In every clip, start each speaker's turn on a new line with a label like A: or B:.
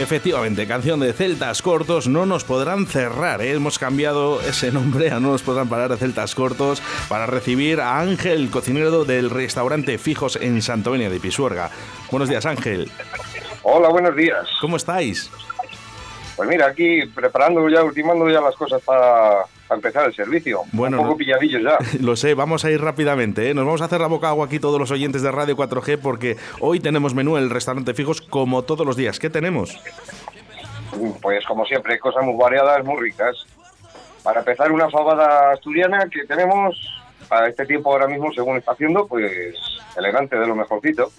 A: Efectivamente, canción de Celtas Cortos, no nos podrán cerrar, ¿eh? hemos cambiado ese nombre a no nos podrán parar de Celtas Cortos para recibir a Ángel, cocinero del restaurante Fijos en Santovenia de Pisuerga. Buenos días Ángel.
B: Hola, buenos días.
A: ¿Cómo estáis?
B: Pues mira, aquí preparando ya, ultimando ya las cosas para, empezar el servicio. Bueno, Un poco pilladillos ya.
A: Lo sé, vamos a ir rápidamente. ¿eh? Nos vamos a hacer la boca agua aquí todos los oyentes de Radio 4G porque hoy tenemos menú en el restaurante Fijos como todos los días. ¿Qué tenemos?
B: Pues como siempre, cosas muy variadas, muy ricas. Para empezar, una fabada asturiana que tenemos a este tiempo ahora mismo, según está haciendo, pues elegante de lo mejorcito.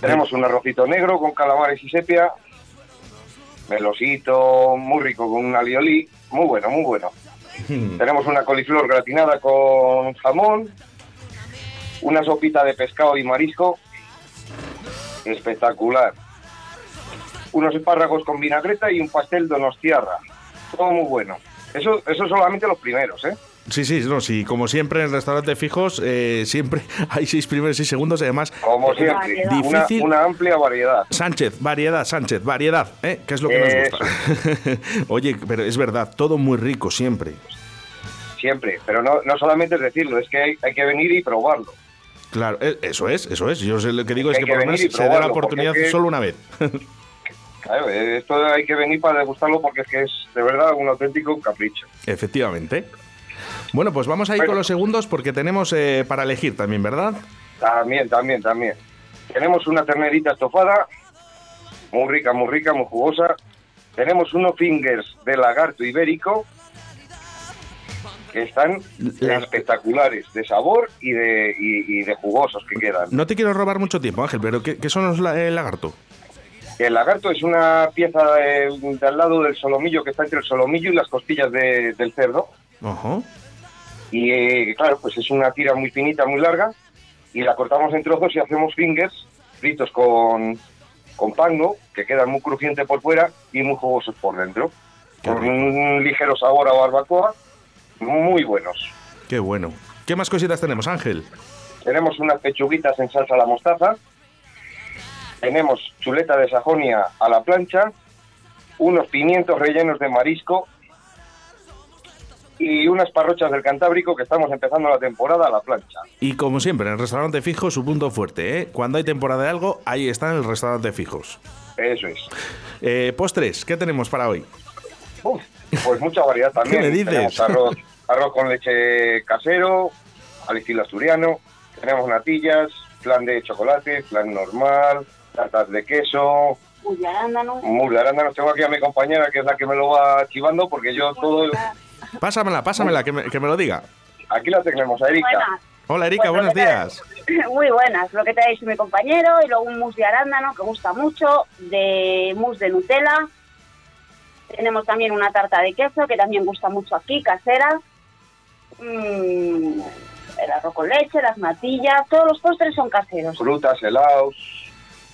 B: Tenemos un arrocito negro con calamares y sepia, melosito, muy rico con un alioli, muy bueno, muy bueno. Hmm. Tenemos una coliflor gratinada con jamón, una sopita de pescado y marisco, espectacular. Unos espárragos con vinagreta y un pastel donostiarra, todo muy bueno. Eso, eso solamente los primeros, ¿eh?
A: Sí, sí, no, sí, como siempre en el restaurante fijos, eh, siempre hay seis primeros y seis segundos, además.
B: Como siempre, difícil. Una, amplia variedad.
A: Sánchez, variedad, Sánchez, variedad, ¿eh? que es lo que nos gusta. Oye, pero es verdad, todo muy rico siempre.
B: Siempre, pero no, no solamente es decirlo, es que hay, que venir y probarlo.
A: Claro, eh, eso es, eso es. Yo lo que digo es que, por lo menos se da la oportunidad solo una vez.
B: Esto hay que venir para degustarlo porque es que es de verdad un auténtico capricho.
A: Efectivamente. Bueno, pues vamos a ir con los segundos porque tenemos eh, para elegir también, ¿verdad?
B: También, también, también. Tenemos una ternerita estofada, muy rica, muy rica, muy jugosa. Tenemos unos fingers de lagarto ibérico que están espectaculares de sabor y de, de jugosos que quedan.
A: No te quiero robar mucho tiempo, Ángel, pero ¿qué, son los el lagarto?
B: El lagarto es una pieza de, al lado del solomillo que está entre el solomillo y las costillas del cerdo. Ajá. Y eh, claro, pues es una tira muy finita, muy larga, y la cortamos en trozos y hacemos fingers fritos con, con pango, que quedan muy crujientes por fuera y muy jugosos por dentro. con un ligero sabor a barbacoa, muy buenos.
A: Qué bueno. ¿Qué más cositas tenemos, Ángel?
B: Tenemos unas pechuguitas en salsa a la mostaza, tenemos chuleta de Sajonia a la plancha, unos pimientos rellenos de marisco y unas parrochas del Cantábrico que estamos empezando la temporada a la plancha.
A: Y como siempre, en el restaurante fijo su punto fuerte, ¿eh? Cuando hay temporada de algo, ahí está en el restaurante fijos.
B: Eso es.
A: Eh, postres, ¿qué tenemos para hoy?
B: pues mucha variedad también.
A: ¿Qué me dices?
B: arroz, arroz con leche casero, al estilo asturiano. Tenemos natillas, flan de chocolate, flan normal, tartas de queso,
C: Muy arándano.
B: Muy arándano. Tengo aquí a mi compañera que es la que me lo va chivando porque yo todo...
A: Pásamela, pásamela, que me, que me lo diga.
B: Aquí la tenemos, a Erika.
A: Hola Erika, buenos días.
C: Muy buenas, lo que te ha dicho mi compañero y luego un mousse de arándano que gusta mucho, de mousse de Nutella. Tenemos también una tarta de queso que también gusta mucho aquí, casera. Mm, el arroz con leche, las natillas, todos los postres son caseros.
B: Frutas, helados,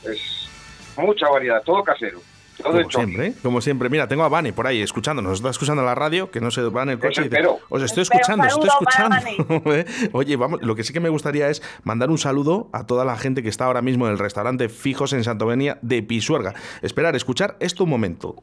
B: es mucha variedad, todo casero
A: como siempre, ¿eh? como siempre. Mira, tengo a Vane por ahí escuchándonos. Está escuchando la radio, que no se va en el coche. os estoy escuchando, os estoy escuchando. ¿eh? Oye, vamos, lo que sí que me gustaría es mandar un saludo a toda la gente que está ahora mismo en el restaurante Fijos en Santovenia de Pisuerga. Esperar, escuchar esto un momento.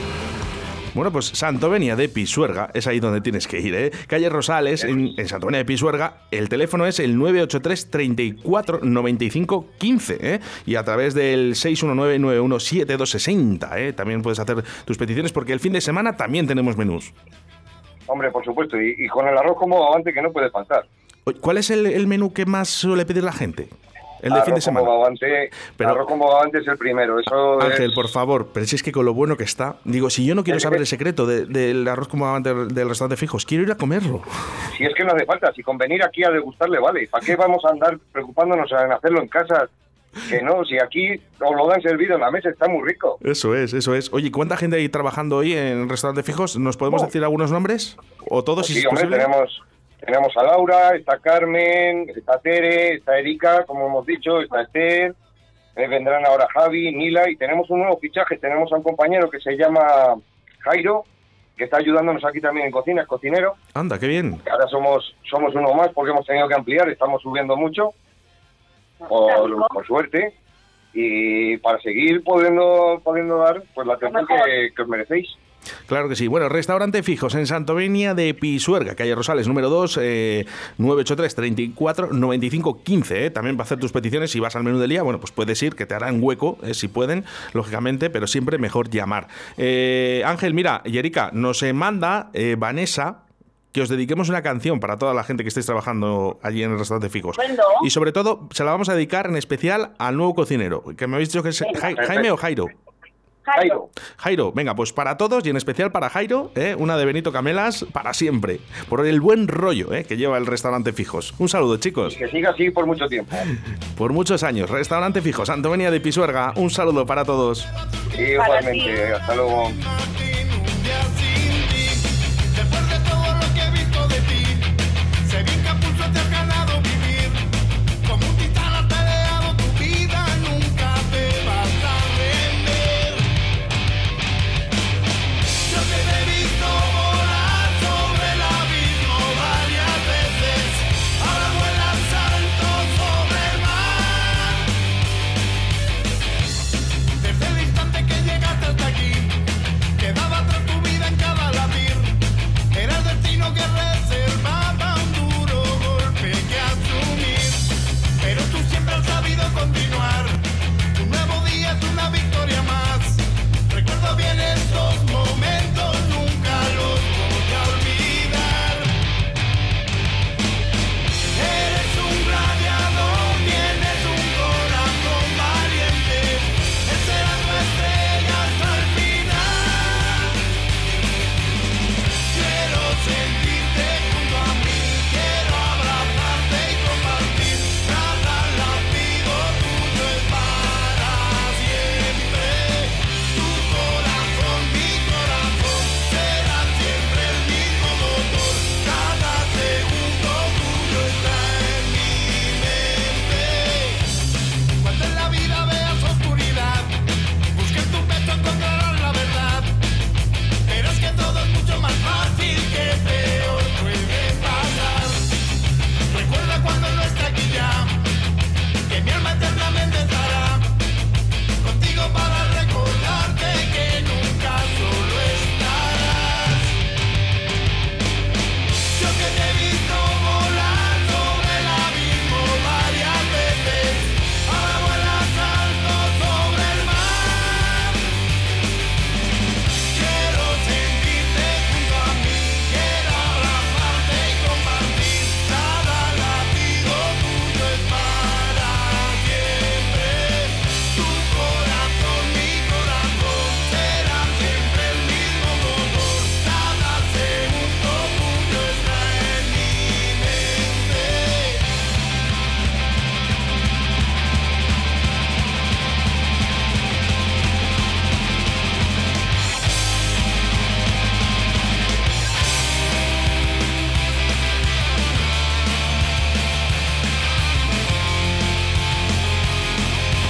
A: Bueno, pues Santovenia de Pisuerga, es ahí donde tienes que ir, ¿eh? Calle Rosales, en, Santovenia de Pisuerga, el teléfono es el 983 34 95 15, ¿eh? Y a través del 619 917260, ¿eh? También puedes hacer tus peticiones porque el fin de semana también tenemos menús.
B: Hombre, por supuesto, y, con el arroz como avante que no puede faltar.
A: ¿Cuál es el menú que más suele pedir la gente? El de fin de semana.
B: pero arroz con bogavante es el primero. Eso
A: Ángel, por favor, pero si es que con lo bueno que está, digo, si yo no quiero saber el secreto del arroz con bogavante del restaurante fijos, quiero ir a comerlo.
B: Si es que no hace falta, si con venir aquí a degustarle vale, ¿para qué vamos a andar preocupándonos en hacerlo en casa? Que no, si aquí os lo dan servido en la mesa, está muy rico.
A: Eso es, eso es. Oye, ¿cuánta gente hay trabajando hoy en el restaurante fijos? ¿Nos podemos decir algunos nombres? ¿O todos?
B: Pues sí, hombre, tenemos, tenemos a Laura, está Carmen, está Tere, está Erika, como hemos dicho, está Esther, eh, vendrán ahora Javi, Nila, y tenemos un nuevo fichaje, tenemos a un compañero que se llama Jairo, que está ayudándonos aquí también en cocina, es cocinero.
A: Anda, qué bien.
B: Ahora somos, somos uno más porque hemos tenido que ampliar, estamos subiendo mucho, por, suerte, y para seguir pudiendo, pudiendo dar pues la atención que os merecéis.
A: Claro que sí. Bueno, restaurante fijos en Santovenia de Pisuerga, calle Rosales, número 2, 983 34 95 15. También para hacer tus peticiones, si vas al menú del día, bueno, pues puedes ir, que te harán hueco, eh, si pueden, lógicamente, pero siempre mejor llamar. Eh, Ángel, mira, y Erika, nos manda eh, Vanessa que os dediquemos una canción para toda la gente que estéis trabajando allí en el restaurante Fijos. Y sobre todo, se la vamos a dedicar en especial al nuevo cocinero, que me habéis dicho que es Jaime o Jairo.
C: Jairo.
A: Jairo, venga, pues para todos y en especial para Jairo, ¿eh? una de Benito Camelas para siempre, por el buen rollo ¿eh? que lleva el restaurante Fijos. Un saludo, chicos.
B: que siga así por mucho tiempo.
A: Por muchos años. Restaurante Fijos, Antonia de Pisuerga. Un saludo para todos.
B: igualmente, hasta luego.